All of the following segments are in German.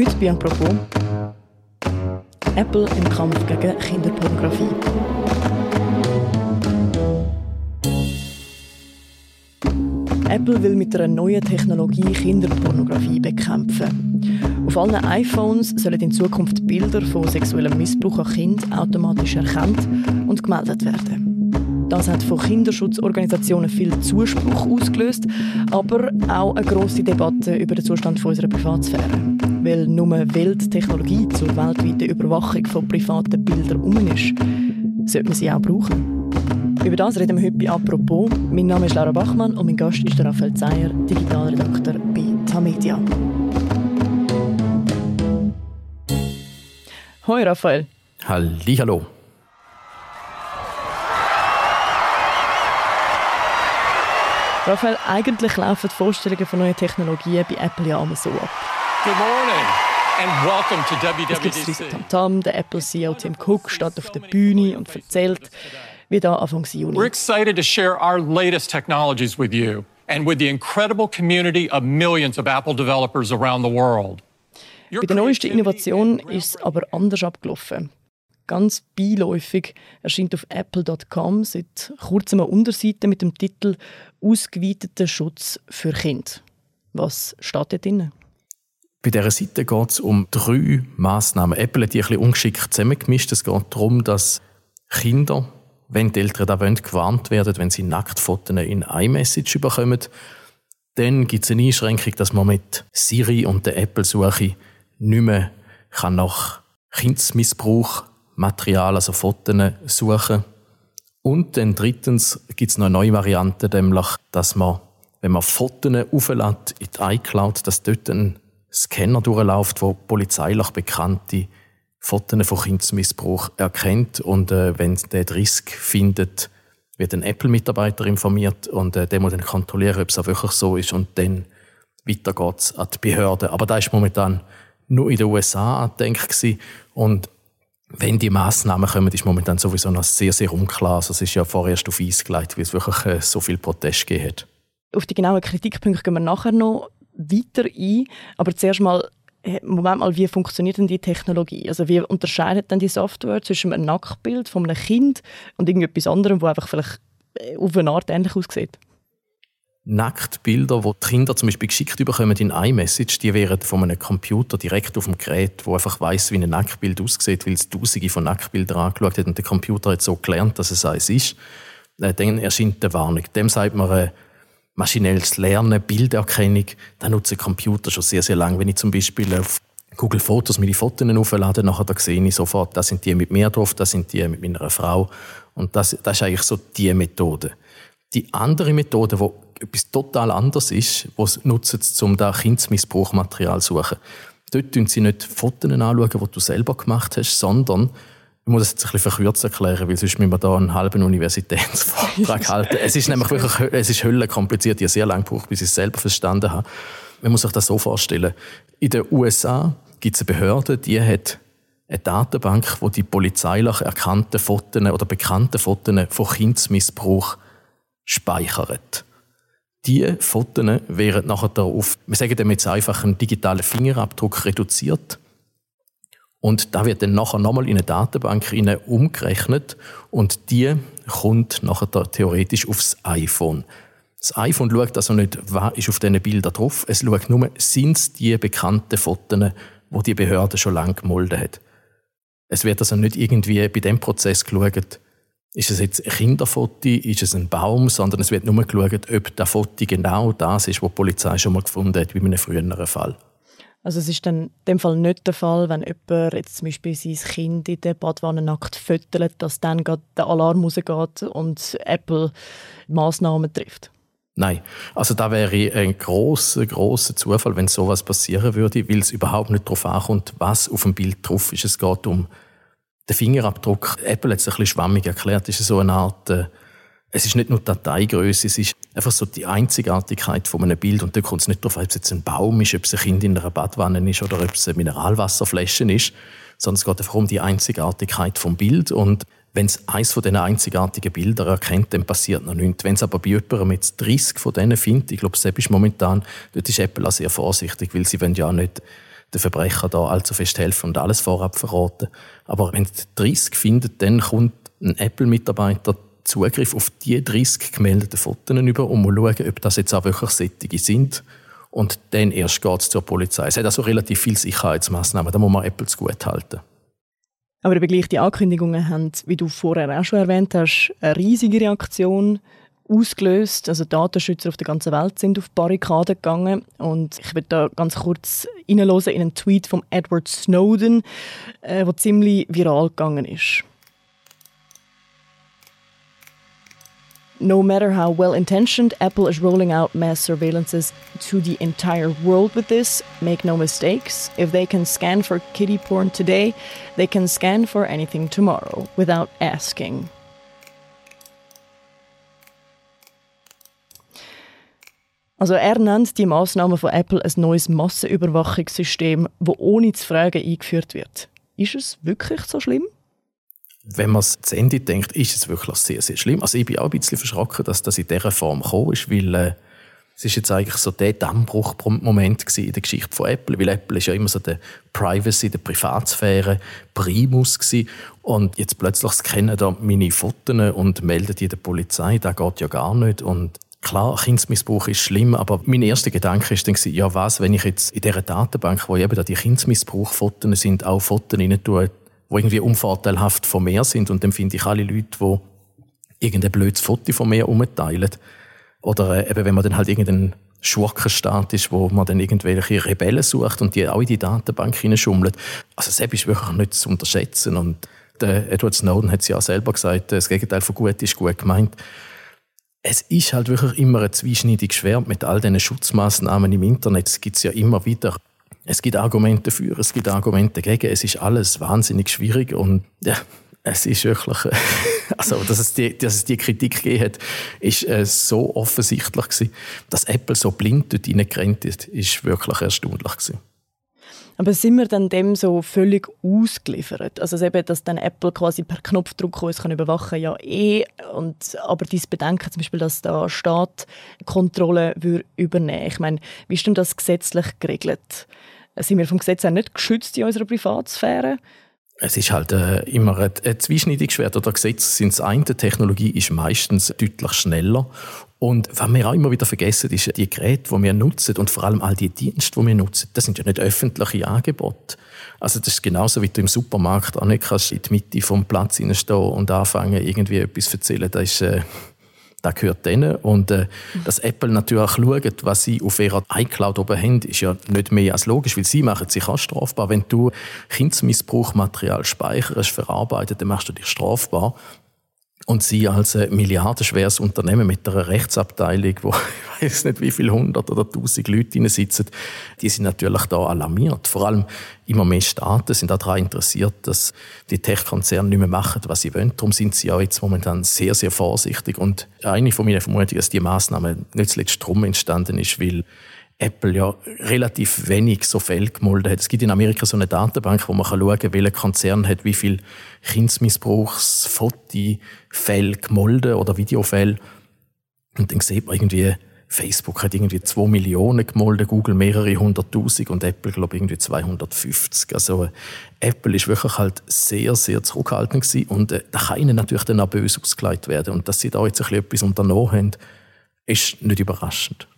Heute bei Apropos Apple im Kampf gegen Kinderpornografie. Apple will mit einer neuen Technologie Kinderpornografie bekämpfen. Auf allen iPhones sollen in Zukunft Bilder von sexuellem Missbrauch an Kind automatisch erkannt und gemeldet werden. Das hat von Kinderschutzorganisationen viel Zuspruch ausgelöst, aber auch eine grosse Debatte über den Zustand unserer Privatsphäre. Weil nur Welttechnologie zur weltweiten Überwachung von privaten Bildern um ist, sollte man sie auch brauchen. Über das reden wir heute bei «Apropos». Mein Name ist Laura Bachmann und mein Gast ist Raphael Zeyer, Digitalredakteur bei Tamedia. Hoi Raphael. Hallo. Raphael, eigentlich laufen die Vorstellungen von neuen Technologien bei Apple ja immer so ab. Good morning and welcome to Es gibt WWDC. Tamtam, der Apple-CEO Tim Cook steht auf der Bühne und erzählt, wie da Anfang Juni. We're excited to share our latest technologies with you and with the incredible community of millions of Apple developers around the world. Bei der neuesten Innovation ist es aber anders abgelaufen. Ganz beiläufig erscheint auf apple.com seit kurzem eine Unterseite mit dem Titel «Ausgeweiteter Schutz für Kinder». Was steht da drin? Bei dieser Seite geht es um drei Massnahmen. Apple hat die ein bisschen ungeschickt zusammengemischt. Es geht darum, dass Kinder, wenn die Eltern da wollen, gewarnt werden, wenn sie Nacktfotos in iMessage bekommen. Dann gibt es eine Einschränkung, dass man mit Siri und der Apple-Suche nicht mehr kann nach Kindsmissbrauch Material, also Fotos suchen Und dann drittens gibt es noch eine neue Variante, nämlich, dass man, wenn man Fotos auflädt in die iCloud, dass dort ein Scanner durchläuft, wo polizeilich bekannte Fotos von Kindsmissbrauch erkennt. Und äh, wenn der die Risk findet, wird ein Apple-Mitarbeiter informiert und äh, der muss dann kontrollieren, ob es auch wirklich so ist. Und dann weiter geht's an die Behörden. Aber da ist momentan nur in den USA angedenkt. Und wenn die Massnahmen kommen, ist momentan sowieso noch sehr, sehr unklar. Also es ist ja vorerst auf Eis gelegt, weil es wirklich äh, so viel Protest gegeben hat. Auf die genauen Kritikpunkte gehen wir nachher noch weiter ein. Aber zuerst mal, äh, Moment mal, wie funktioniert denn die Technologie? Also wie unterscheidet denn die Software zwischen einem Nacktbild von einem Kind und irgendetwas anderem, wo einfach vielleicht äh, auf eine Art ähnlich aussieht? Nacktbilder, die die Kinder zum Beispiel geschickt bekommen in iMessage, die werden von einem Computer direkt auf dem Gerät, wo einfach weiß, wie ein Nacktbild aussieht, weil es tausende von Nacktbildern angeschaut hat und der Computer hat so gelernt, dass es eins ist. Äh, Dann erscheint die Warnung. Dem sagt man äh, maschinelles Lernen, Bilderkennung. Da nutzen Computer schon sehr, sehr lange. Wenn ich zum Beispiel auf Google Fotos meine Fotos auflade, nachher da sehe ich sofort, das sind die mit mir drauf, das sind die mit meiner Frau. Und das, das ist eigentlich so die Methode. Die andere Methode, die etwas total anderes ist, die sie nutzen, um da Kindsmissbrauchmaterial zu suchen. Dort schauen sie nicht Fotos anschauen, die du selber gemacht hast, sondern ich muss das jetzt ein bisschen verkürzt erklären, weil sonst müssen wir da einen halben Universitätsvortrag halten. Es ist nämlich wirklich, es ist höllenkompliziert. Ich habe sehr lange gebraucht, bis ich es selber verstanden habe. Man muss sich das so vorstellen. In den USA gibt es eine Behörde, die hat eine Datenbank, wo die polizeilich erkannten Fotos oder bekannten Fotos von Kindsmissbrauch speichert. Die Fotos werden nachher auf, wir sagen dem jetzt einfach, einen digitalen Fingerabdruck reduziert. Und da wird dann nachher nochmal in eine Datenbank hinein umgerechnet und die kommt nachher theoretisch aufs iPhone. Das iPhone schaut also nicht, was ist auf diesen Bildern drauf, es schaut nur, sind es die bekannten Fotos, die die Behörde schon lange gemolden hat. Es wird also nicht irgendwie bei dem Prozess geschaut, ist es jetzt ein Kinderfoto, ist es ein Baum, sondern es wird nur geschaut, ob das Foto genau das ist, was die Polizei schon mal gefunden hat, wie in einem früheren Fall. Also es ist dann in dem Fall nicht der Fall, wenn jemand jetzt zum Beispiel sein Kind in der Badwanne nackt füttert, dass dann gerade der Alarm rausgeht und Apple Massnahmen trifft. Nein, also da wäre ein großer, großer Zufall, wenn sowas passieren würde, weil es überhaupt nicht darauf ankommt, was auf dem Bild drauf ist. Es geht um den Fingerabdruck. Apple hat es ein bisschen schwammig erklärt. Ist so eine Art, äh, es ist nicht nur die Dateigröße, es ist einfach so die Einzigartigkeit von einem Bild. Und da kommt es nicht darauf an, ob es jetzt ein Baum ist, ob es ein Kind in einer Badwanne ist oder ob es eine Mineralwasserflasche ist, sondern es geht einfach um die Einzigartigkeit vom Bild. Und wenn es eins von diesen einzigartigen Bildern erkennt, dann passiert noch nichts. Wenn es aber bei jemandem jetzt 30 von denen findet, ich glaube, selbst ist momentan, dort ist Apple auch sehr vorsichtig, weil sie wollen ja nicht den Verbrecher da allzu fest helfen und alles vorab verraten. Aber wenn die 30 findet, dann kommt ein Apple-Mitarbeiter Zugriff auf die 30 gemeldeten Fotos über und muss schauen, ob das jetzt auch wirklich Sättige sind. Und dann erst geht es zur Polizei. Es hat also relativ viele Sicherheitsmaßnahmen, da muss man Apple zu gut halten. Aber eben gleich die Ankündigungen haben, wie du vorher auch schon erwähnt hast, eine riesige Reaktion ausgelöst. Also Datenschützer auf der ganzen Welt sind auf Barrikaden gegangen. Und ich will da ganz kurz in einen Tweet von Edward Snowden, äh, der ziemlich viral gegangen ist. No matter how well intentioned, Apple is rolling out mass surveillances to the entire world with this. Make no mistakes. If they can scan for kitty porn today, they can scan for anything tomorrow without asking. Also er nennt die Maßnahme von Apple ein neues Massenüberwachungssystem, das ohne zu fragen eingeführt wird. Ist es wirklich so schlimm? wenn man zu Ende denkt, ist es wirklich sehr, sehr schlimm. Also ich bin auch ein bisschen verschrocken, dass das in dieser Form gekommen ist, weil äh, es ist jetzt eigentlich so der Dammbruchmoment in der Geschichte von Apple, weil Apple ist ja immer so der Privacy, der Privatsphäre Primus gewesen. und jetzt plötzlich scannen da meine Fotos und melden die der Polizei, das geht ja gar nicht und Klar, Kindsmissbrauch ist schlimm, aber mein erster Gedanke ist dann, ja was, wenn ich jetzt in dieser Datenbank, wo eben da die Kindsmissbrauchfotos sind, auch Fotos rein tue, die irgendwie unvorteilhaft von mir sind. Und dann finde ich alle Leute, die irgendein blödes Foto von mir umteilen. Oder äh, eben, wenn man dann halt irgendein Schurkenstaat ist, wo man dann irgendwelche Rebellen sucht und die auch in die Datenbank hineinschummelt. Also selbst ist wirklich nicht zu unterschätzen. Und der Edward Snowden hat es ja selber gesagt, das Gegenteil von gut ist gut gemeint. Es ist halt wirklich immer ein zweischneidiges Schwert mit all diesen Schutzmaßnahmen im Internet. Es gibt ja immer wieder es gibt Argumente für, es gibt Argumente gegen. Es ist alles wahnsinnig schwierig und ja, es ist wirklich, also dass es die, dass es die Kritik gegeben hat, ist äh, so offensichtlich gewesen, dass Apple so blind dort reingerannt ist, ist wirklich erstaunlich gewesen. Aber sind wir dann dem so völlig ausgeliefert? Also eben, dass dann Apple quasi per Knopfdruck uns kann überwachen ja eh. Und, aber dieses Bedenken zum Beispiel, dass da Staat Kontrolle übernehmen Ich meine, wie ist denn das gesetzlich geregelt? Sind wir vom Gesetz her nicht geschützt in unserer Privatsphäre? Es ist halt äh, immer ein, ein zweischneidiges. Oder Gesetze sind das eine, Technologie ist meistens deutlich schneller. Und was wir auch immer wieder vergessen, ist, die Geräte, die wir nutzen und vor allem all die Dienste, die wir nutzen, das sind ja nicht öffentliche Angebote. Also das ist genauso, wie du im Supermarkt auch nicht kannst in die Mitte vom Platz stehen und anfangen, irgendwie etwas zu erzählen. Das ist, äh, das gehört denen. Und äh, dass Apple natürlich schaut, was sie auf ihrer iCloud oben haben, ist ja nicht mehr als logisch, weil sie machen sich auch strafbar. Wenn du Kindsmissbrauchmaterial speicherst, verarbeitet, dann machst du dich strafbar. Und sie als ein milliardenschweres Unternehmen mit einer Rechtsabteilung, wo ich weiß nicht wie viele hundert oder tausend Leute sitzen, die sind natürlich da alarmiert. Vor allem immer mehr Staaten sind daran interessiert, dass die Tech-Konzerne nicht mehr machen, was sie wollen. Darum sind sie auch jetzt momentan sehr, sehr vorsichtig. Und eine von meinen Vermutungen, dass die Maßnahme nicht zuletzt drum entstanden ist, weil Apple ja relativ wenig so Fälle gemolden hat. Es gibt in Amerika so eine Datenbank, wo man schauen kann, welcher Konzern hat wie viel Kindsmissbrauchsfotofälle gemolden oder Videofälle. Und dann sieht man irgendwie, Facebook hat irgendwie 2 Millionen gemolden, Google mehrere hunderttausend und Apple, glaube ich, irgendwie 250. Also Apple ist wirklich halt sehr, sehr zurückhaltend gewesen und äh, da kann ihnen natürlich dann auch böse ausgeleitet werden. Und dass sie da jetzt ein bisschen etwas unternommen haben, ist nicht überraschend.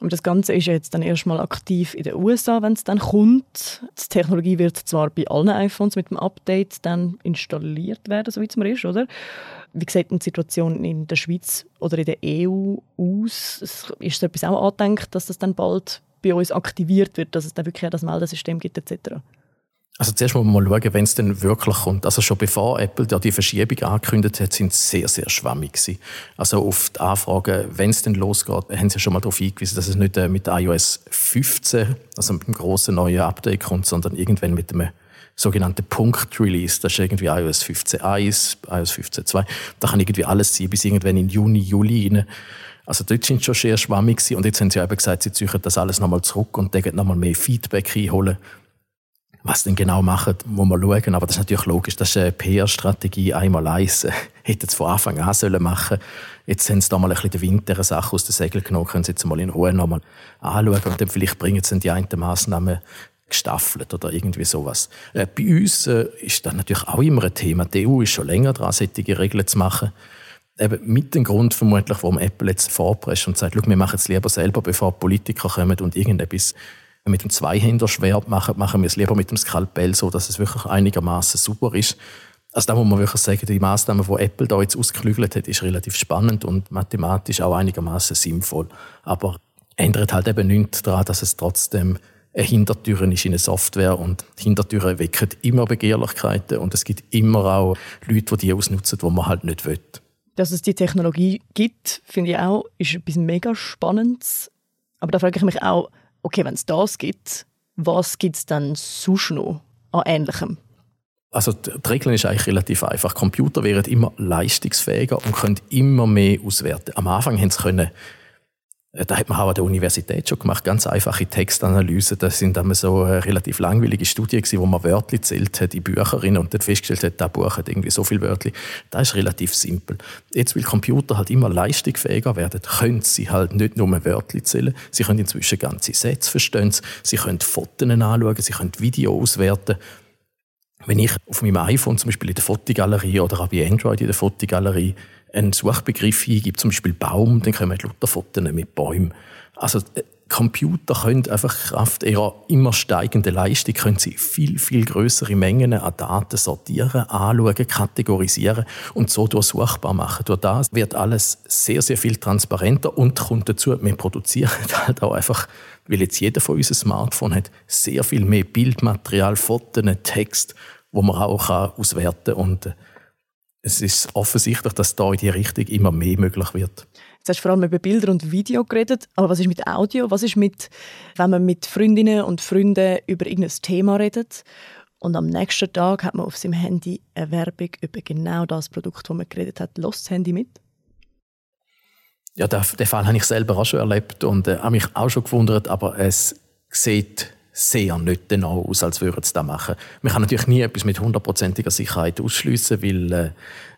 Und das Ganze ist jetzt dann erstmal aktiv in den USA, wenn es dann kommt. Die Technologie wird zwar bei allen iPhones mit dem Update dann installiert werden, so wie es mir ist, oder? Wie sieht die Situation in der Schweiz oder in der EU aus? Ist so etwas auch angedenkt, dass das dann bald bei uns aktiviert wird, dass es dann wirklich das Meldesystem gibt etc.? Also zuerst muss man mal schauen, wenn es denn wirklich kommt. Also schon bevor Apple da die Verschiebung angekündigt hat, sind sehr, sehr schwammig gewesen. Also auf die Anfrage, wenn es denn losgeht, haben sie schon mal darauf hingewiesen, dass es nicht äh, mit iOS 15, also mit dem grossen neuen Update kommt, sondern irgendwann mit dem sogenannten Punkt-Release. Das ist irgendwie iOS 15.1, iOS 15.2. Da kann irgendwie alles sein, bis irgendwann in Juni, Juli rein. Also dort sind sie schon sehr schwammig gewesen. Und jetzt haben sie eben gesagt, sie ziehen das alles nochmal zurück und dann nochmal mehr Feedback einholen was denn genau machen, muss man schauen. Aber das ist natürlich logisch. Das ist eine PR-Strategie, einmal eins. Hätten es von Anfang an sollen machen Jetzt haben sie da mal ein bisschen den Wind dieser Sache aus den Segeln genommen, können sie jetzt mal in Ruhe nochmal anschauen und dann vielleicht bringen sie die einen Massnahmen gestaffelt oder irgendwie sowas. Äh, bei uns äh, ist das natürlich auch immer ein Thema. Die EU ist schon länger dran, solche Regeln zu machen. Eben mit dem Grund vermutlich, warum Apple jetzt vorpresst und sagt, wir machen es lieber selber, bevor Politiker kommen und irgendetwas mit dem Zweihänderschwert machen, machen wir es lieber mit dem Skalpell, so dass es wirklich einigermaßen super ist. Also da muss man wirklich sagen, die Maßnahme, die Apple da jetzt ausgeklügelt hat, ist relativ spannend und mathematisch auch einigermaßen sinnvoll. Aber ändert halt eben nichts daran, dass es trotzdem eine Hintertür ist in eine Software und Hintertüren wecken immer Begehrlichkeiten und es gibt immer auch Leute, die die ausnutzen, die man halt nicht will. Dass es die Technologie gibt, finde ich auch, ist etwas mega Spannendes. Aber da frage ich mich auch, okay, wenn es das gibt, was gibt es dann sonst noch an Ähnlichem? Also die Regel ist eigentlich relativ einfach. Computer werden immer leistungsfähiger und können immer mehr auswerten. Am Anfang haben sie können da hat man auch an der Universität schon gemacht, ganz einfache Textanalysen. Das sind dann so äh, relativ langweilige Studien gewesen, wo man Wörter zählt hat in Bücherinnen und dann festgestellt hat, das Buch hat irgendwie so viele Wörter. Das ist relativ simpel. Jetzt, weil Computer halt immer leistungsfähiger werden, können sie halt nicht nur Wörter zählen, sie können inzwischen ganze Sätze verstehen, sie können Fotos anschauen, sie können Video auswerten. Wenn ich auf meinem iPhone zum Beispiel in der Fotogalerie oder auch bei Android in der Fotogalerie einen Suchbegriff eingebe, zum Beispiel Baum, dann kommen lauter Fotos mit Bäumen. Also äh, Computer können einfach Kraft ihrer immer steigenden Leistung können sie viel, viel größere Mengen an Daten sortieren, anschauen, kategorisieren und so durchsuchbar machen. Durch das wird alles sehr, sehr viel transparenter und kommt dazu, wir produzieren halt auch einfach, weil jetzt jeder von uns ein Smartphone hat, sehr viel mehr Bildmaterial, Fotos, Text, wo man auch auswerten kann und äh, es ist offensichtlich, dass da in die Richtung immer mehr möglich wird. Jetzt hast du vor allem über Bilder und Video geredet, aber was ist mit Audio? Was ist mit, wenn man mit Freundinnen und Freunden über irgendein Thema redet und am nächsten Tag hat man auf seinem Handy eine Werbung über genau das Produkt, das man geredet hat. Lässt das Handy mit? Ja, den, den Fall habe ich selber auch schon erlebt und äh, habe mich auch schon gewundert, aber es sieht sehr nicht danach aus, als würden sie das machen. Man kann natürlich nie etwas mit hundertprozentiger Sicherheit ausschließen, weil äh,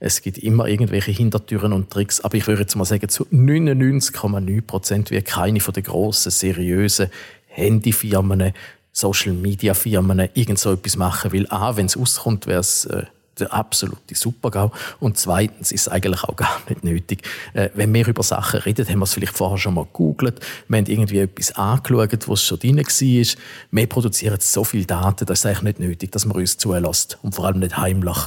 es gibt immer irgendwelche Hintertüren und Tricks. Aber ich würde jetzt mal sagen, zu 99,9 Prozent wird keine von den grossen, seriösen Handyfirmen, Social-Media-Firmen irgend so etwas machen, weil A, wenn es auskommt, wäre es äh, der absolute Supergau. Und zweitens ist es eigentlich auch gar nicht nötig. Äh, wenn wir über Sachen reden, haben wir es vielleicht vorher schon mal gegoogelt. Wir haben irgendwie etwas angeschaut, was schon drin war. Wir produzieren so viele Daten, das ist eigentlich nicht nötig, dass man uns zulässt. Und vor allem nicht heimlich.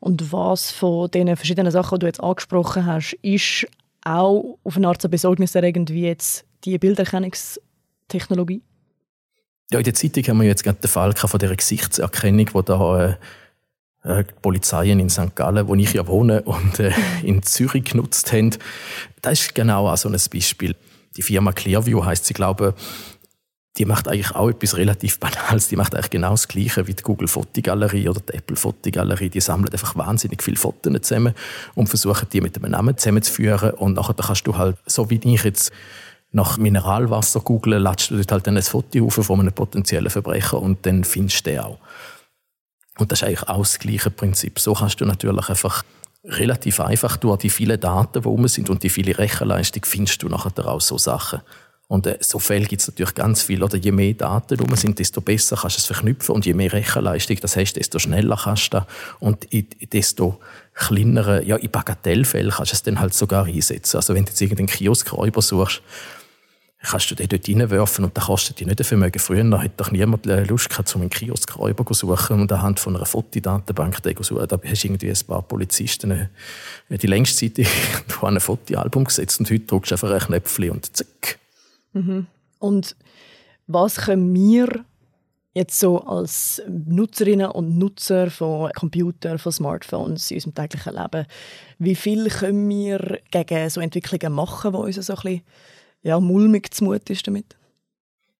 Und was von den verschiedenen Sachen, die du jetzt angesprochen hast, ist auch auf eine Art so besorgniserregend wie jetzt die Bilderkennungstechnologie? Ja, in der Zeitung haben wir jetzt gerade den Fall von dieser Gesichtserkennung, wo da äh, äh, Polizeien in St. Gallen, wo ich ja wohne, und äh, in Zürich genutzt haben. Das ist genau so ein Beispiel. Die Firma Clearview heißt sie, glaube die macht eigentlich auch etwas relativ Banales. Die macht eigentlich genau das Gleiche wie die Google Fotogalerie oder die Apple Fotogalerie. Die sammeln einfach wahnsinnig viele Fotos zusammen und versuchen, die mit einem Namen zusammenzuführen. Und nachher kannst du halt, so wie ich jetzt nach Mineralwasser googeln, latschst du dort halt dann ein Foto auf von einem potenziellen Verbrecher und dann findest du den auch. Und das ist eigentlich auch das gleiche Prinzip. So kannst du natürlich einfach relativ einfach durch die vielen Daten, die rum sind und die viele Rechenleistung, findest du nachher auch so Sachen. Und äh, so Fälle gibt es natürlich ganz viel. Oder je mehr Daten rum sind, desto besser kannst du es verknüpfen und je mehr Rechenleistung das hast, desto schneller kannst du das. Und in, desto kleinere, ja, in Bagatellfällen kannst du es dann halt sogar einsetzen. Also wenn du jetzt irgendeinen Kioskräuber suchst, kannst du den dort reinwerfen und das kostet dir nicht ein Vermögen. Früher hat doch niemand Lust gehabt, um einen Kioskräuber zu suchen und anhand von einer Fotodatenbank zu suchen. Da hast du irgendwie ein paar Polizisten äh, die längste Zeit an ein Fotoalbum gesetzt und heute drückst du einfach ein Knöpfchen und zack. Mhm. Und was können wir jetzt so als Nutzerinnen und Nutzer von Computern, von Smartphones in unserem täglichen Leben, wie viel können wir gegen so Entwicklungen machen, die uns so ein bisschen ja, mulmig zumut ist damit?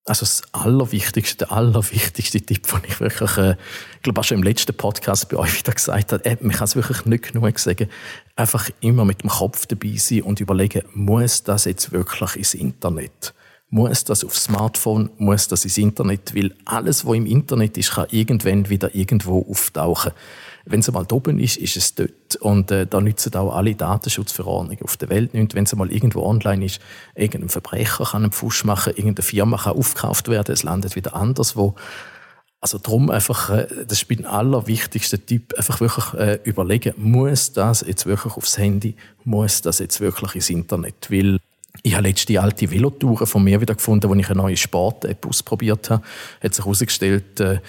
Also das allerwichtigste, der allerwichtigste Tipp, den ich wirklich, äh, ich glaube auch schon im letzten Podcast bei euch wieder gesagt habe, äh, man kann es wirklich nicht genug sagen, einfach immer mit dem Kopf dabei sein und überlegen, muss das jetzt wirklich ins Internet? Muss das aufs Smartphone? Muss das ins Internet? Weil alles, was im Internet ist, kann irgendwann wieder irgendwo auftauchen. Wenn es einmal oben ist, ist es dort. Und äh, da nützen auch alle Datenschutzverordnungen auf der Welt nicht. Wenn es einmal irgendwo online ist, irgendein Verbrecher kann einen Pfusch machen, irgendeine Firma kann aufgekauft werden, es landet wieder anderswo. Also darum einfach, äh, das ist mein allerwichtigster Tipp, einfach wirklich äh, überlegen, muss das jetzt wirklich aufs Handy, muss das jetzt wirklich ins Internet? Weil ich habe letzte die alte Velotouren von mir wieder gefunden, wo ich eine neue Sport-App ausprobiert habe. Hat sich herausgestellt, äh,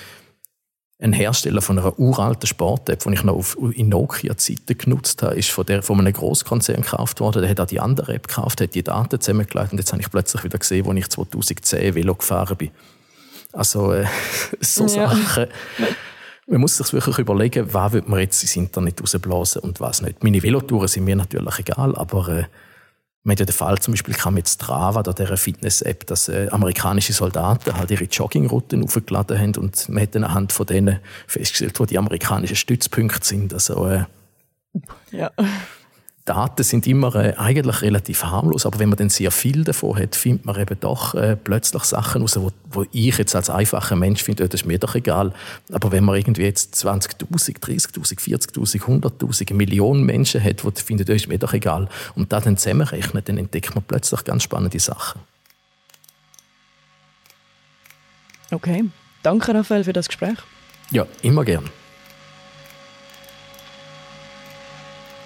ein Hersteller von einer uralten Sport-App, die ich noch auf, in Nokia-Zeiten genutzt habe, ist von, der, von einem Großkonzern gekauft worden. Der hat auch die andere App gekauft, hat die Daten zusammengelegt und jetzt habe ich plötzlich wieder gesehen, wo ich 2010 Velo gefahren bin. Also äh, so ja. Sachen. Man muss sich wirklich überlegen, was man jetzt ins Internet rausblasen und was nicht. Meine Velotouren sind mir natürlich egal, aber äh, man hat ja den Fall, zum Beispiel kam jetzt Strava, da dieser Fitness-App, dass äh, amerikanische Soldaten halt ihre Joggingrouten aufgeladen haben und man hat dann anhand von denen festgestellt, wo die amerikanischen Stützpunkte sind. Also, äh, ja. Daten sind immer äh, eigentlich relativ harmlos, aber wenn man dann sehr viel davon hat, findet man eben doch äh, plötzlich Sachen raus, wo, wo ich jetzt als einfacher Mensch finde, oh, das ist mir doch egal. Aber wenn man irgendwie jetzt 20.000, 30.000, 40.000, 100.000, Millionen Menschen hat, die finden, das ist mir doch egal, und das dann zusammenrechnet, dann entdeckt man plötzlich ganz spannende Sachen. Okay, danke Raphael für das Gespräch. Ja, immer gern.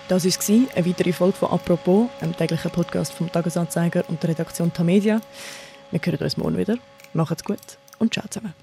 Das war eine weitere Folge von «Apropos», einem täglichen Podcast vom Tagesanzeiger und der Redaktion Tamedia. Wir hören uns morgen wieder. Macht's gut und ciao zusammen.